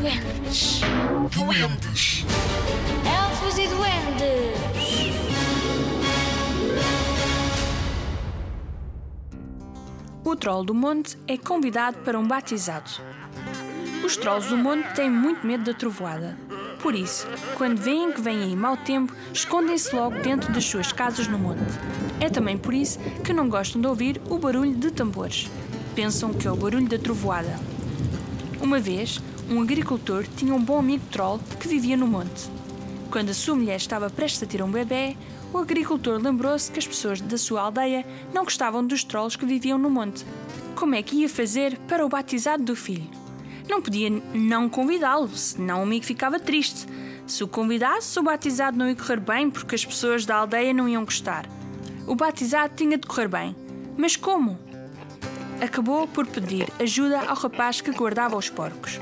duendes. Duendes. Elfos e duendes. O troll do monte é convidado para um batizado. Os trolls do monte têm muito medo da trovoada. Por isso, quando veem que vem aí mau tempo, escondem-se logo dentro das suas casas no monte. É também por isso que não gostam de ouvir o barulho de tambores. Pensam que é o barulho da trovoada. Uma vez, um agricultor tinha um bom amigo troll que vivia no monte. Quando a sua mulher estava prestes a ter um bebê, o agricultor lembrou-se que as pessoas da sua aldeia não gostavam dos trolls que viviam no monte. Como é que ia fazer para o batizado do filho? Não podia não convidá-lo, senão o amigo ficava triste. Se o convidasse, o batizado não ia correr bem porque as pessoas da aldeia não iam gostar. O batizado tinha de correr bem. Mas como? Acabou por pedir ajuda ao rapaz que guardava os porcos.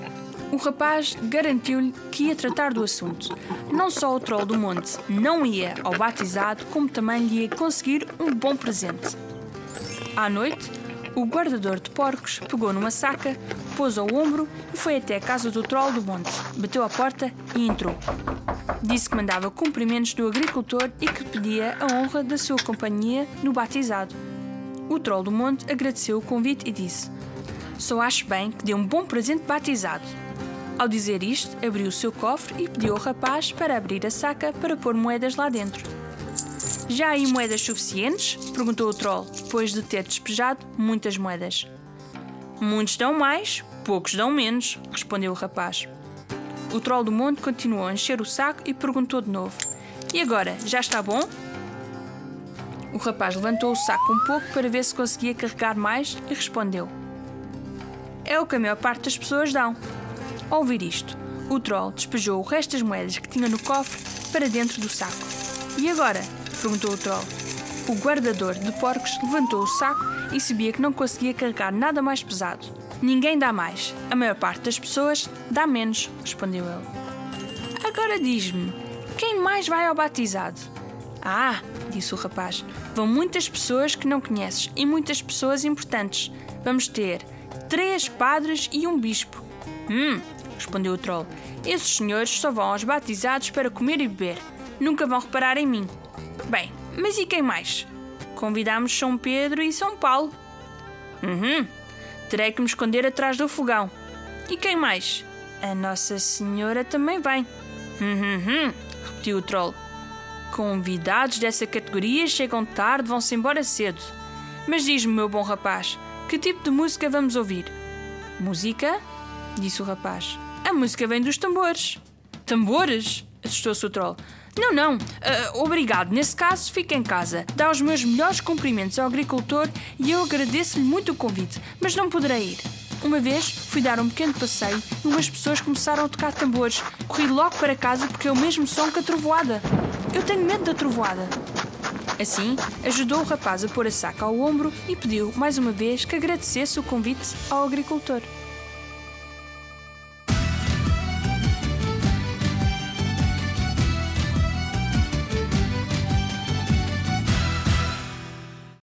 O rapaz garantiu-lhe que ia tratar do assunto. Não só o troll do monte não ia ao batizado, como também lhe ia conseguir um bom presente. À noite, o guardador de porcos pegou numa saca, pôs ao ombro e foi até a casa do troll do monte. Bateu à porta e entrou. Disse que mandava cumprimentos do agricultor e que pedia a honra da sua companhia no batizado. O troll do monte agradeceu o convite e disse: Só acho bem que dê um bom presente batizado. Ao dizer isto, abriu o seu cofre e pediu ao rapaz para abrir a saca para pôr moedas lá dentro. Já há moedas suficientes? perguntou o troll, depois de ter despejado muitas moedas. Muitos dão mais, poucos dão menos, respondeu o rapaz. O troll do monte continuou a encher o saco e perguntou de novo: E agora, já está bom? O rapaz levantou o saco um pouco para ver se conseguia carregar mais e respondeu: É o que a maior parte das pessoas dão. Ao ouvir isto, o troll despejou o resto das moedas que tinha no cofre para dentro do saco. E agora? perguntou o troll. O guardador de porcos levantou o saco e sabia que não conseguia carregar nada mais pesado. Ninguém dá mais. A maior parte das pessoas dá menos, respondeu ele. Agora diz-me, quem mais vai ao batizado? Ah, disse o rapaz, vão muitas pessoas que não conheces e muitas pessoas importantes. Vamos ter três padres e um bispo. Hum, respondeu o troll. Esses senhores só vão aos batizados para comer e beber. Nunca vão reparar em mim. Bem, mas e quem mais? Convidamos São Pedro e São Paulo. Uhum. Terei que me esconder atrás do fogão. E quem mais? A Nossa Senhora também vem. Uhum, repetiu o troll. Convidados dessa categoria chegam tarde, vão-se embora cedo. Mas diz-me, meu bom rapaz, que tipo de música vamos ouvir? Música? Disse o rapaz. A música vem dos tambores. Tambores? assustou-se o troll. Não, não. Uh, obrigado. Nesse caso, fica em casa. Dá os meus melhores cumprimentos ao agricultor e eu agradeço-lhe muito o convite, mas não poderei ir. Uma vez fui dar um pequeno passeio e umas pessoas começaram a tocar tambores. Corri logo para casa porque é o mesmo som que a trovoada. Eu tenho medo da trovoada. Assim, ajudou o rapaz a pôr a saca ao ombro e pediu, mais uma vez, que agradecesse o convite ao agricultor.